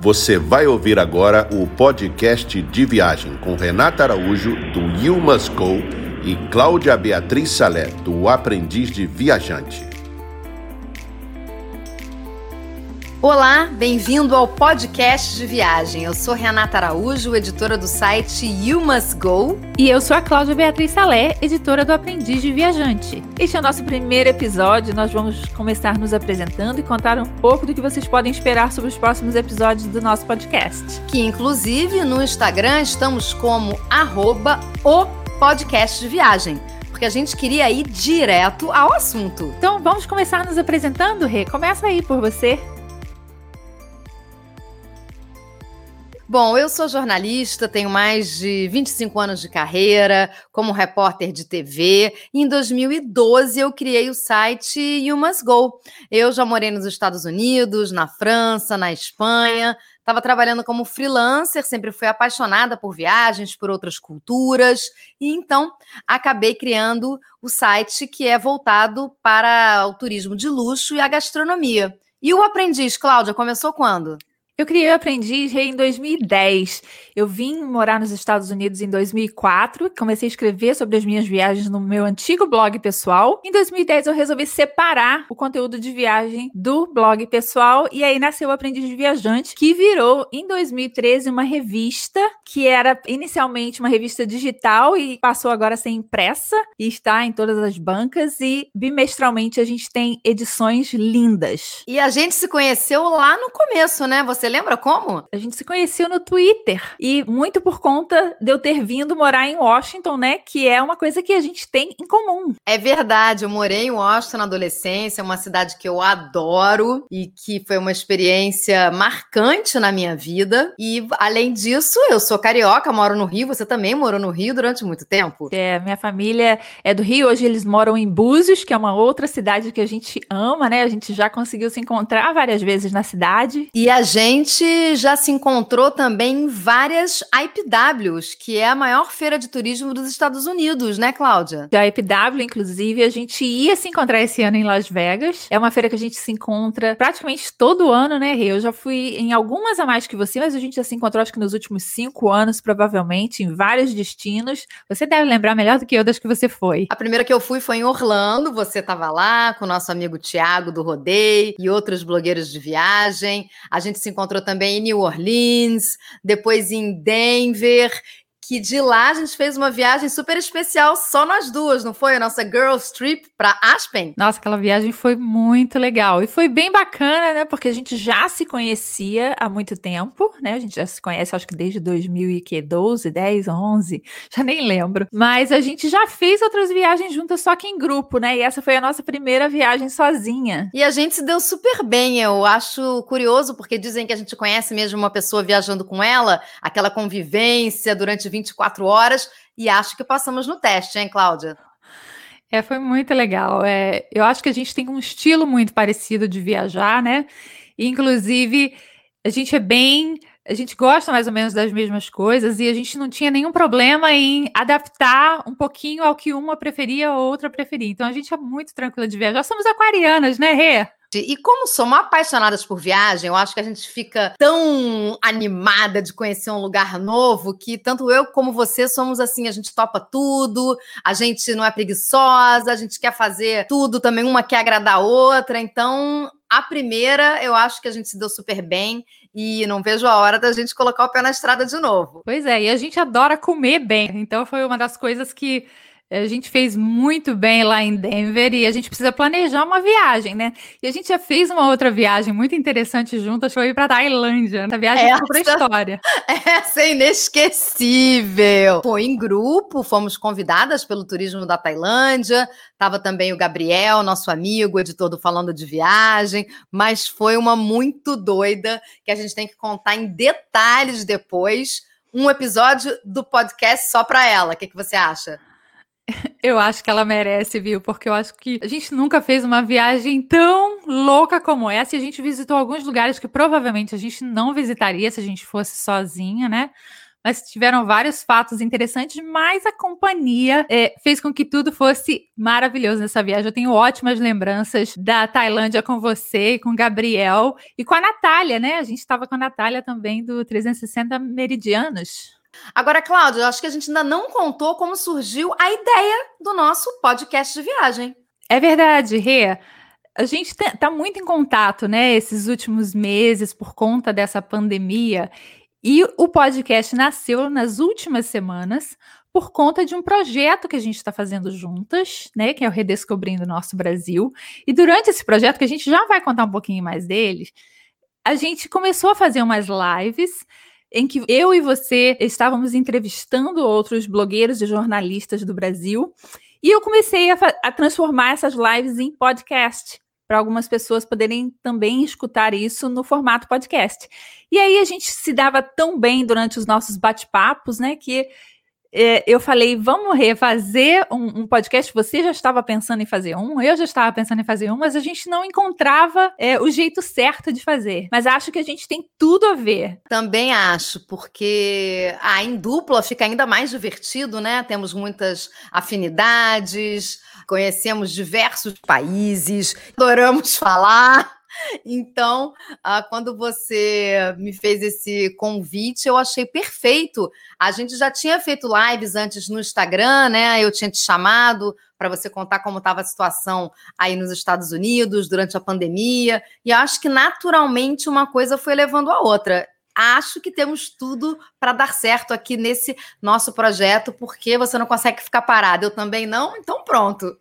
Você vai ouvir agora o podcast de viagem com Renata Araújo, do You Must Go, e Cláudia Beatriz Salé, do Aprendiz de Viajante. Olá, bem-vindo ao podcast de viagem. Eu sou Renata Araújo, editora do site You Must Go. E eu sou a Cláudia Beatriz Salé, editora do Aprendiz de Viajante. Este é o nosso primeiro episódio. Nós vamos começar nos apresentando e contar um pouco do que vocês podem esperar sobre os próximos episódios do nosso podcast. Que, inclusive, no Instagram estamos como arroba o podcast de viagem porque a gente queria ir direto ao assunto. Então vamos começar nos apresentando, Rê? Começa aí por você. Bom, eu sou jornalista, tenho mais de 25 anos de carreira como repórter de TV. Em 2012 eu criei o site You Must Go. Eu já morei nos Estados Unidos, na França, na Espanha. Estava trabalhando como freelancer, sempre fui apaixonada por viagens, por outras culturas, e então acabei criando o site que é voltado para o turismo de luxo e a gastronomia. E o aprendiz, Cláudia, começou quando? Eu criei o Aprendiz em 2010. Eu vim morar nos Estados Unidos em 2004, comecei a escrever sobre as minhas viagens no meu antigo blog pessoal. Em 2010 eu resolvi separar o conteúdo de viagem do blog pessoal e aí nasceu o Aprendiz Viajante, que virou em 2013 uma revista que era inicialmente uma revista digital e passou agora a ser impressa e está em todas as bancas e bimestralmente a gente tem edições lindas. E a gente se conheceu lá no começo, né? Você você lembra como? A gente se conheceu no Twitter. E muito por conta de eu ter vindo morar em Washington, né? Que é uma coisa que a gente tem em comum. É verdade. Eu morei em Washington na adolescência, uma cidade que eu adoro e que foi uma experiência marcante na minha vida. E além disso, eu sou carioca, moro no Rio. Você também morou no Rio durante muito tempo? É, minha família é do Rio. Hoje eles moram em Búzios, que é uma outra cidade que a gente ama, né? A gente já conseguiu se encontrar várias vezes na cidade. E a gente gente já se encontrou também em várias IPWs, que é a maior feira de turismo dos Estados Unidos, né, Cláudia? A IPW, inclusive, a gente ia se encontrar esse ano em Las Vegas. É uma feira que a gente se encontra praticamente todo ano, né, Rê? Eu já fui em algumas a mais que você, mas a gente já se encontrou, acho que nos últimos cinco anos, provavelmente, em vários destinos. Você deve lembrar melhor do que eu das que você foi. A primeira que eu fui foi em Orlando, você estava lá com o nosso amigo Tiago do Rodeio e outros blogueiros de viagem. A gente se encontrou encontrou também em New Orleans, depois em Denver que de lá a gente fez uma viagem super especial, só nós duas, não foi? A nossa Girls Trip para Aspen. Nossa, aquela viagem foi muito legal. E foi bem bacana, né? Porque a gente já se conhecia há muito tempo, né? A gente já se conhece, acho que desde 2012, 10, 11, já nem lembro. Mas a gente já fez outras viagens juntas, só que em grupo, né? E essa foi a nossa primeira viagem sozinha. E a gente se deu super bem. Eu acho curioso, porque dizem que a gente conhece mesmo uma pessoa viajando com ela, aquela convivência durante 20 24 horas e acho que passamos no teste, hein, Cláudia? É, foi muito legal. É, eu acho que a gente tem um estilo muito parecido de viajar, né? Inclusive, a gente é bem. A gente gosta mais ou menos das mesmas coisas e a gente não tinha nenhum problema em adaptar um pouquinho ao que uma preferia ou outra preferia. Então a gente é muito tranquila de viajar. Somos aquarianas, né, Rê? E como somos apaixonadas por viagem, eu acho que a gente fica tão animada de conhecer um lugar novo que tanto eu como você somos assim, a gente topa tudo, a gente não é preguiçosa, a gente quer fazer tudo também, uma quer agradar a outra. Então, a primeira, eu acho que a gente se deu super bem e não vejo a hora da gente colocar o pé na estrada de novo. Pois é, e a gente adora comer bem. Então, foi uma das coisas que a gente fez muito bem lá em Denver e a gente precisa planejar uma viagem, né? E a gente já fez uma outra viagem muito interessante juntas, foi para Tailândia. Essa viagem essa, foi pra história. Essa é inesquecível. Foi em grupo, fomos convidadas pelo turismo da Tailândia. Tava também o Gabriel, nosso amigo, editor do Falando de Viagem, mas foi uma muito doida que a gente tem que contar em detalhes depois. Um episódio do podcast só para ela. O que, que você acha? Eu acho que ela merece, viu? Porque eu acho que a gente nunca fez uma viagem tão louca como essa. E a gente visitou alguns lugares que provavelmente a gente não visitaria se a gente fosse sozinha, né? mas tiveram vários fatos interessantes, mas a companhia é, fez com que tudo fosse maravilhoso nessa viagem. Eu tenho ótimas lembranças da Tailândia com você, com Gabriel e com a Natália, né? A gente estava com a Natália também do 360 Meridianos. Agora, Cláudia, eu acho que a gente ainda não contou como surgiu a ideia do nosso podcast de viagem. É verdade, Rê. A gente está muito em contato, né, esses últimos meses por conta dessa pandemia. E o podcast nasceu nas últimas semanas por conta de um projeto que a gente está fazendo juntas, né? Que é o Redescobrindo Nosso Brasil. E durante esse projeto, que a gente já vai contar um pouquinho mais dele, a gente começou a fazer umas lives em que eu e você estávamos entrevistando outros blogueiros e jornalistas do Brasil. E eu comecei a, a transformar essas lives em podcast para algumas pessoas poderem também escutar isso no formato podcast. E aí a gente se dava tão bem durante os nossos bate-papos, né, que é, eu falei, vamos refazer um, um, podcast. Você já estava pensando em fazer um, eu já estava pensando em fazer um, mas a gente não encontrava é, o jeito certo de fazer. Mas acho que a gente tem tudo a ver. Também acho, porque ah, em dupla fica ainda mais divertido, né? Temos muitas afinidades, conhecemos diversos países, adoramos falar. Então, ah, quando você me fez esse convite, eu achei perfeito. A gente já tinha feito lives antes no Instagram, né? Eu tinha te chamado para você contar como estava a situação aí nos Estados Unidos durante a pandemia. E acho que naturalmente uma coisa foi levando a outra acho que temos tudo para dar certo aqui nesse nosso projeto, porque você não consegue ficar parado. Eu também não, então pronto.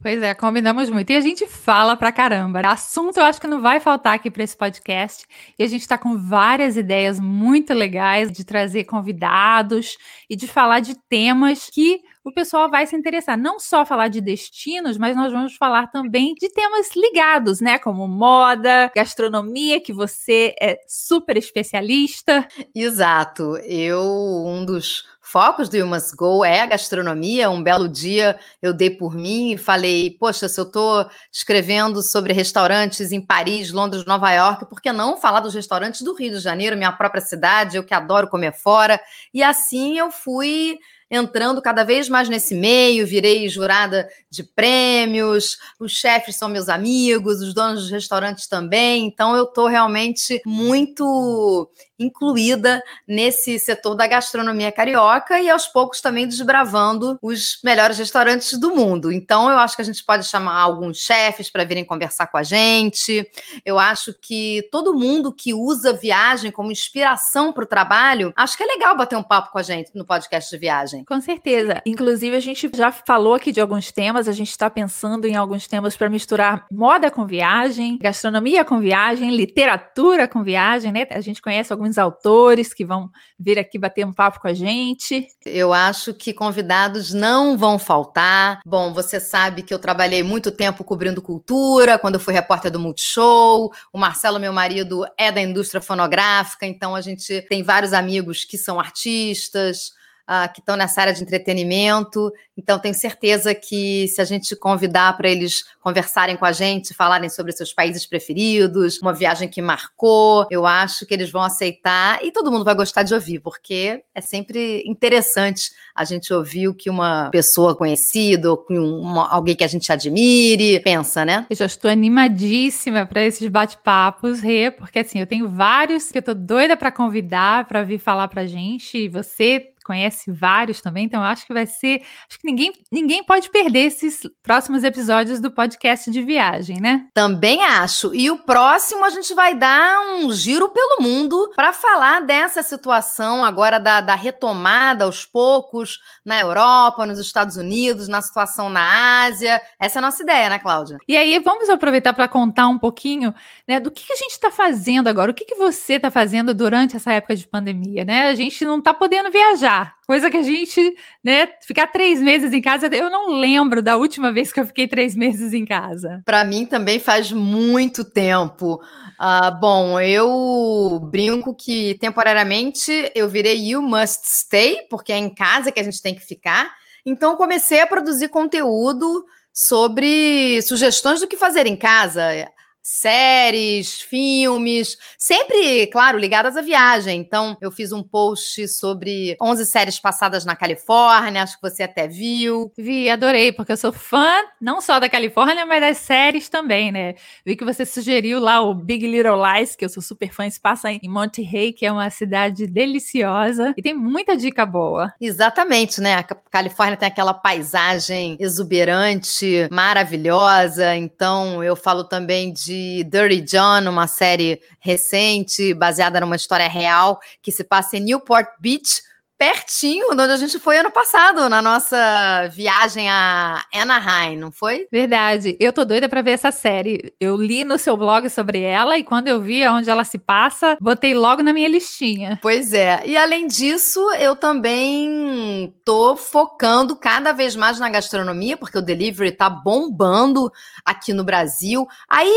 Pois é, combinamos muito. E a gente fala pra caramba. Assunto eu acho que não vai faltar aqui para esse podcast. E a gente está com várias ideias muito legais de trazer convidados e de falar de temas que o pessoal vai se interessar. Não só falar de destinos, mas nós vamos falar também de temas ligados, né? Como moda, gastronomia, que você é super especialista. Exato. Eu, um dos focos do You Must Go é a gastronomia. Um belo dia eu dei por mim e falei: Poxa, se eu estou escrevendo sobre restaurantes em Paris, Londres, Nova York, por que não falar dos restaurantes do Rio de Janeiro, minha própria cidade, eu que adoro comer fora? E assim eu fui entrando cada vez mais nesse meio, virei jurada de prêmios, os chefes são meus amigos, os donos dos restaurantes também, então eu estou realmente muito incluída nesse setor da gastronomia carioca e aos poucos também desbravando os melhores restaurantes do mundo. Então eu acho que a gente pode chamar alguns chefes para virem conversar com a gente. Eu acho que todo mundo que usa viagem como inspiração para o trabalho, acho que é legal bater um papo com a gente no podcast de viagem. Com certeza. Inclusive a gente já falou aqui de alguns temas, a gente está pensando em alguns temas para misturar moda com viagem, gastronomia com viagem, literatura com viagem, né? A gente conhece alguns alguns autores que vão vir aqui bater um papo com a gente. Eu acho que convidados não vão faltar. Bom, você sabe que eu trabalhei muito tempo cobrindo cultura, quando eu fui repórter do Multishow. O Marcelo, meu marido, é da indústria fonográfica, então a gente tem vários amigos que são artistas uh, que estão nessa área de entretenimento. Então, tenho certeza que se a gente convidar para eles conversarem com a gente, falarem sobre seus países preferidos, uma viagem que marcou, eu acho que eles vão aceitar e todo mundo vai gostar de ouvir, porque é sempre interessante a gente ouvir o que uma pessoa conhecida ou uma, alguém que a gente admire pensa, né? Eu já estou animadíssima para esses bate-papos, Rê, porque assim, eu tenho vários que eu tô doida para convidar para vir falar pra gente, e você conhece vários também, então acho que vai ser. Acho que ninguém, ninguém pode perder esses próximos episódios do podcast de viagem, né? Também acho. E o próximo a gente vai dar um giro pelo mundo para falar dessa situação agora da, da retomada aos poucos na Europa, nos Estados Unidos, na situação na Ásia. Essa é a nossa ideia, né, Cláudia? E aí, vamos aproveitar para contar um pouquinho né, do que, que a gente está fazendo agora, o que, que você está fazendo durante essa época de pandemia, né? A gente não está podendo viajar Coisa que a gente, né, ficar três meses em casa, eu não lembro da última vez que eu fiquei três meses em casa. Para mim também faz muito tempo. Uh, bom, eu brinco que temporariamente eu virei You Must Stay, porque é em casa que a gente tem que ficar. Então comecei a produzir conteúdo sobre sugestões do que fazer em casa séries, filmes, sempre, claro, ligadas à viagem. Então, eu fiz um post sobre 11 séries passadas na Califórnia, acho que você até viu. Vi, adorei, porque eu sou fã não só da Califórnia, mas das séries também, né? Vi que você sugeriu lá o Big Little Lies, que eu sou super fã, se passa em Monterey, que é uma cidade deliciosa e tem muita dica boa. Exatamente, né? A Califórnia tem aquela paisagem exuberante, maravilhosa. Então, eu falo também de de Dirty John, uma série recente, baseada numa história real, que se passa em Newport Beach, pertinho de onde a gente foi ano passado, na nossa viagem a Anaheim, não foi? Verdade. Eu tô doida para ver essa série. Eu li no seu blog sobre ela e quando eu vi onde ela se passa, botei logo na minha listinha. Pois é. E além disso, eu também tô focando cada vez mais na gastronomia, porque o delivery tá bombando aqui no Brasil. Aí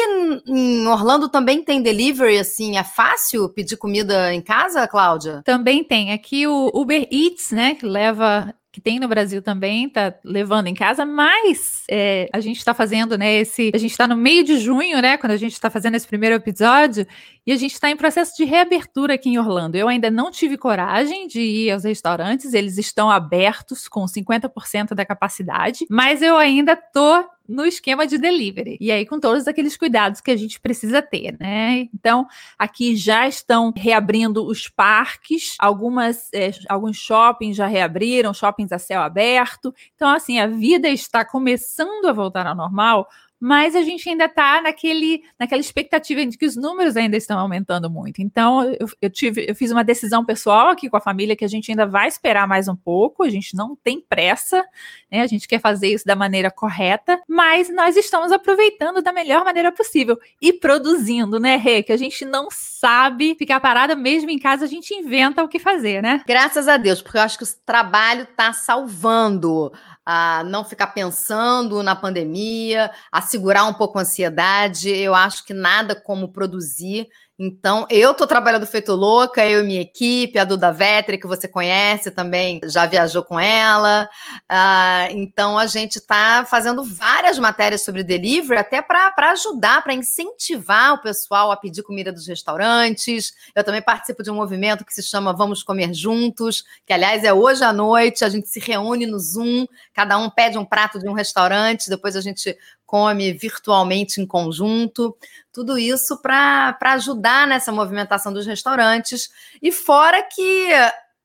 em Orlando também tem delivery, assim, é fácil pedir comida em casa, Cláudia? Também tem. Aqui o Uber Eats, né, que leva que tem no Brasil também, tá levando em casa, mas é, a gente está fazendo, né, esse, a gente está no meio de junho, né, quando a gente está fazendo esse primeiro episódio, e a gente está em processo de reabertura aqui em Orlando. Eu ainda não tive coragem de ir aos restaurantes, eles estão abertos com 50% da capacidade, mas eu ainda tô no esquema de delivery. E aí, com todos aqueles cuidados que a gente precisa ter, né? Então, aqui já estão reabrindo os parques, algumas, é, alguns shoppings já reabriram, shoppings a céu aberto. Então, assim, a vida está começando a voltar ao normal, mas a gente ainda está naquele, naquela expectativa de que os números ainda estão aumentando muito. Então, eu, eu, tive, eu fiz uma decisão pessoal aqui com a família que a gente ainda vai esperar mais um pouco, a gente não tem pressa, né? A gente quer fazer isso da maneira correta, mas nós estamos aproveitando da melhor maneira possível e produzindo, né, Rê? Que a gente não sabe ficar parada mesmo em casa, a gente inventa o que fazer, né? Graças a Deus, porque eu acho que o trabalho está salvando a não ficar pensando na pandemia, a segurar um pouco a ansiedade. Eu acho que nada como produzir então, eu estou trabalhando feito louca, eu e minha equipe, a Duda Vetri, que você conhece também, já viajou com ela. Uh, então, a gente está fazendo várias matérias sobre delivery, até para ajudar, para incentivar o pessoal a pedir comida dos restaurantes. Eu também participo de um movimento que se chama Vamos Comer Juntos, que, aliás, é hoje à noite. A gente se reúne no Zoom, cada um pede um prato de um restaurante, depois a gente come virtualmente em conjunto, tudo isso para ajudar nessa movimentação dos restaurantes. E fora que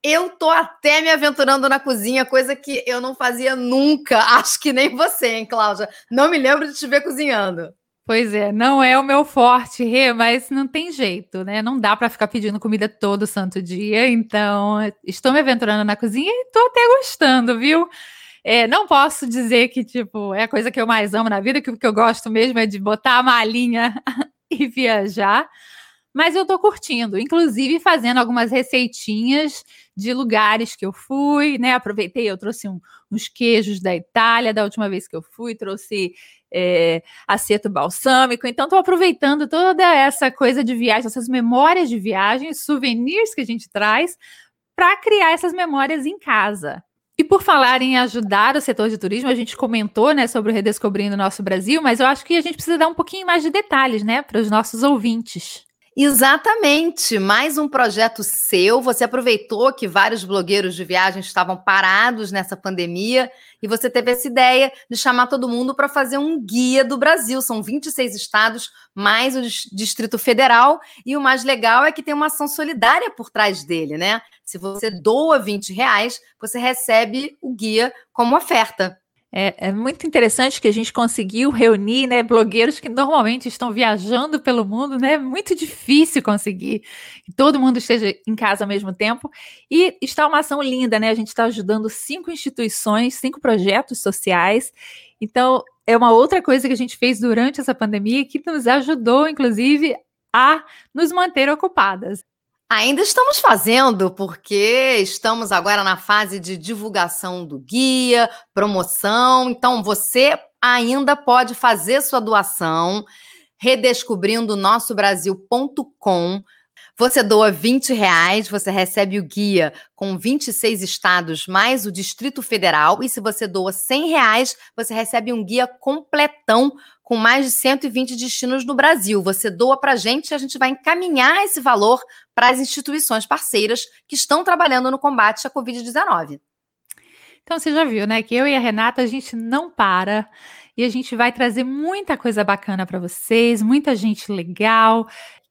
eu tô até me aventurando na cozinha, coisa que eu não fazia nunca, acho que nem você, hein, Cláudia? Não me lembro de te ver cozinhando. Pois é, não é o meu forte, Rê, mas não tem jeito, né? Não dá para ficar pedindo comida todo santo dia, então estou me aventurando na cozinha e estou até gostando, viu? É, não posso dizer que, tipo, é a coisa que eu mais amo na vida, que o que eu gosto mesmo é de botar a malinha e viajar. Mas eu tô curtindo, inclusive fazendo algumas receitinhas de lugares que eu fui, né? Aproveitei, eu trouxe um, uns queijos da Itália da última vez que eu fui, trouxe é, aceto balsâmico. Então, estou aproveitando toda essa coisa de viagem, essas memórias de viagem, souvenirs que a gente traz, para criar essas memórias em casa. E por falar em ajudar o setor de turismo, a gente comentou, né, sobre o Redescobrindo o Nosso Brasil, mas eu acho que a gente precisa dar um pouquinho mais de detalhes, né, para os nossos ouvintes. Exatamente, mais um projeto seu. Você aproveitou que vários blogueiros de viagem estavam parados nessa pandemia e você teve essa ideia de chamar todo mundo para fazer um guia do Brasil. São 26 estados, mais o Distrito Federal, e o mais legal é que tem uma ação solidária por trás dele, né? Se você doa 20 reais, você recebe o guia como oferta. É, é, muito interessante que a gente conseguiu reunir né, blogueiros que normalmente estão viajando pelo mundo, né? Muito difícil conseguir que todo mundo esteja em casa ao mesmo tempo. E está uma ação linda, né? A gente está ajudando cinco instituições, cinco projetos sociais. Então, é uma outra coisa que a gente fez durante essa pandemia que nos ajudou, inclusive, a nos manter ocupadas. Ainda estamos fazendo, porque estamos agora na fase de divulgação do guia, promoção. Então, você ainda pode fazer sua doação redescobrindo nossobrasil.com. Você doa 20 reais, você recebe o guia com 26 estados mais o Distrito Federal. E se você doa 100 reais, você recebe um guia completão com mais de 120 destinos no Brasil. Você doa para a gente e a gente vai encaminhar esse valor para as instituições parceiras que estão trabalhando no combate à Covid-19. Então você já viu, né, que eu e a Renata a gente não para e a gente vai trazer muita coisa bacana para vocês, muita gente legal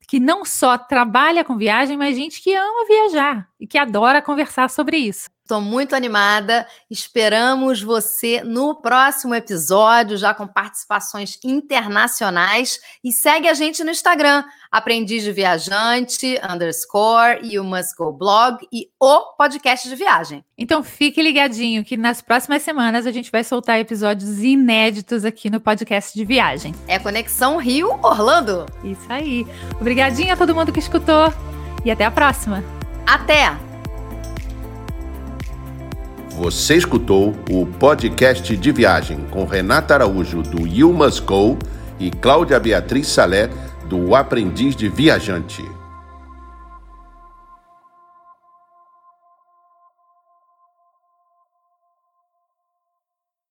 que não só trabalha com viagem, mas gente que ama viajar e que adora conversar sobre isso. Estou muito animada. Esperamos você no próximo episódio, já com participações internacionais. E segue a gente no Instagram, Aprendiz de Viajante, underscore, You Must Go Blog e o podcast de viagem. Então fique ligadinho que nas próximas semanas a gente vai soltar episódios inéditos aqui no podcast de viagem. É Conexão Rio Orlando. Isso aí. Obrigadinho a todo mundo que escutou e até a próxima. Até! Você escutou o podcast de viagem com Renata Araújo do You Must Go e Cláudia Beatriz Salé do Aprendiz de Viajante.